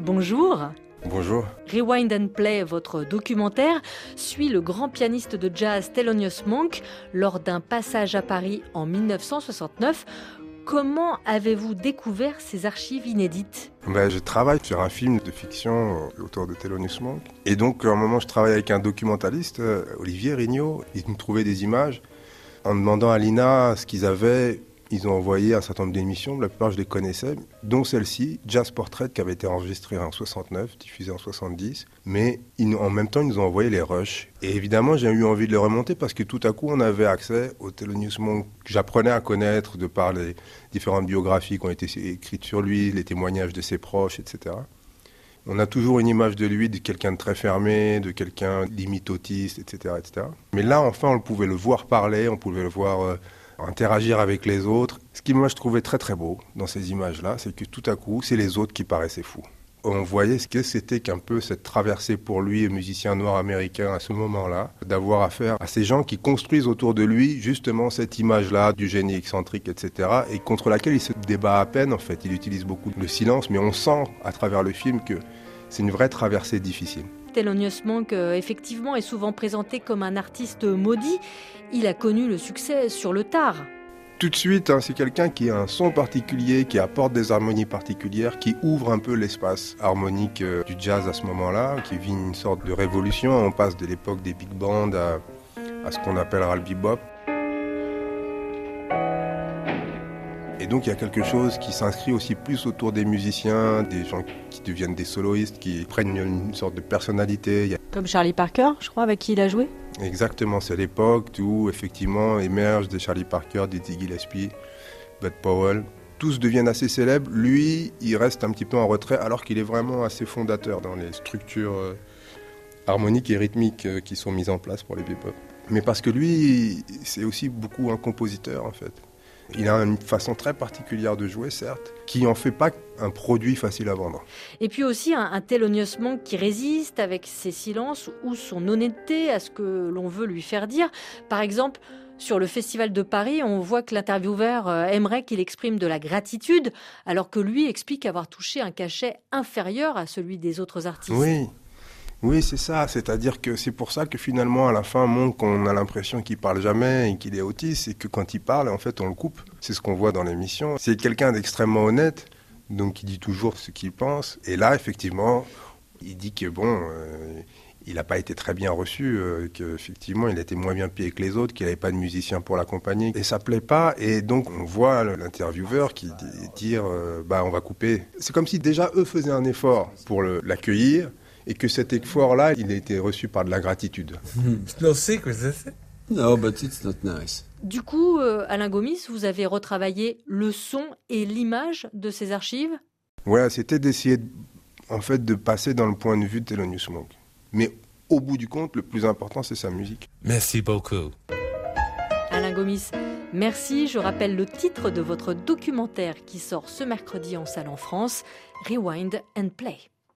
Bonjour. Bonjour. Rewind and Play, votre documentaire, suit le grand pianiste de jazz Thelonious Monk lors d'un passage à Paris en 1969. Comment avez-vous découvert ces archives inédites? Ben, Je travaille sur un film de fiction autour de Thelonious Monk. Et donc, à un moment, je travaille avec un documentaliste, euh, Olivier Rignot. Il me trouvait des images. En demandant à Lina ce qu'ils avaient, ils ont envoyé un certain nombre d'émissions, la plupart je les connaissais, dont celle-ci, Jazz Portrait, qui avait été enregistrée en 69, diffusée en 70. Mais en même temps, ils nous ont envoyé les rushs. Et évidemment, j'ai eu envie de les remonter parce que tout à coup, on avait accès au Thelonious Monk que j'apprenais à connaître de par les différentes biographies qui ont été écrites sur lui, les témoignages de ses proches, etc. On a toujours une image de lui de quelqu'un de très fermé, de quelqu'un limite autiste, etc., etc. Mais là, enfin, on pouvait le voir parler, on pouvait le voir... Euh, interagir avec les autres. Ce qui moi je trouvais très très beau dans ces images-là, c'est que tout à coup, c'est les autres qui paraissaient fous. On voyait ce que c'était qu'un peu cette traversée pour lui, musicien noir américain à ce moment-là, d'avoir affaire à ces gens qui construisent autour de lui justement cette image-là du génie excentrique, etc., et contre laquelle il se débat à peine en fait. Il utilise beaucoup le silence, mais on sent à travers le film que c'est une vraie traversée difficile. Thelonious Monk, effectivement, est souvent présenté comme un artiste maudit. Il a connu le succès sur le tard. Tout de suite, hein, c'est quelqu'un qui a un son particulier, qui apporte des harmonies particulières, qui ouvre un peu l'espace harmonique euh, du jazz à ce moment-là, qui vit une sorte de révolution. On passe de l'époque des big bands à, à ce qu'on appellera le bebop. Et donc il y a quelque chose qui s'inscrit aussi plus autour des musiciens, des gens qui deviennent des soloistes, qui prennent une sorte de personnalité. Comme Charlie Parker, je crois, avec qui il a joué Exactement, c'est l'époque où effectivement émergent des Charlie Parker, des Dizzy Gillespie, Bud Powell. Tous deviennent assez célèbres. Lui, il reste un petit peu en retrait alors qu'il est vraiment assez fondateur dans les structures euh, harmoniques et rythmiques euh, qui sont mises en place pour les bebop. Mais parce que lui, c'est aussi beaucoup un compositeur en fait. Il a une façon très particulière de jouer, certes, qui n'en fait pas un produit facile à vendre. Et puis aussi un, un Thelonious Monk qui résiste avec ses silences ou son honnêteté à ce que l'on veut lui faire dire. Par exemple, sur le Festival de Paris, on voit que l'intervieweur euh, aimerait qu'il exprime de la gratitude, alors que lui explique avoir touché un cachet inférieur à celui des autres artistes. Oui, oui, c'est ça. C'est-à-dire que c'est pour ça que finalement, à la fin, on a l'impression qu'il parle jamais et qu'il est autiste et que quand il parle, en fait, on le coupe. C'est ce qu'on voit dans l'émission. C'est quelqu'un d'extrêmement honnête, donc qui dit toujours ce qu'il pense. Et là, effectivement, il dit que bon, euh, il n'a pas été très bien reçu, euh, qu'effectivement, il était moins bien payé que les autres, qu'il n'avait pas de musicien pour l'accompagner. Et ça plaît pas. Et donc, on voit l'intervieweur qui dit dire, euh, bah, on va couper. C'est comme si déjà eux faisaient un effort pour l'accueillir et que cet effort-là, il a été reçu par de la gratitude. no secret, No, but it's not nice. Du coup, euh, Alain Gomis, vous avez retravaillé le son et l'image de ces archives? Ouais, c'était d'essayer, en fait, de passer dans le point de vue de Thelonious Monk. Mais au bout du compte, le plus important, c'est sa musique. Merci beaucoup. Alain Gomis, merci. Je rappelle le titre de votre documentaire qui sort ce mercredi en salle en France, Rewind and Play.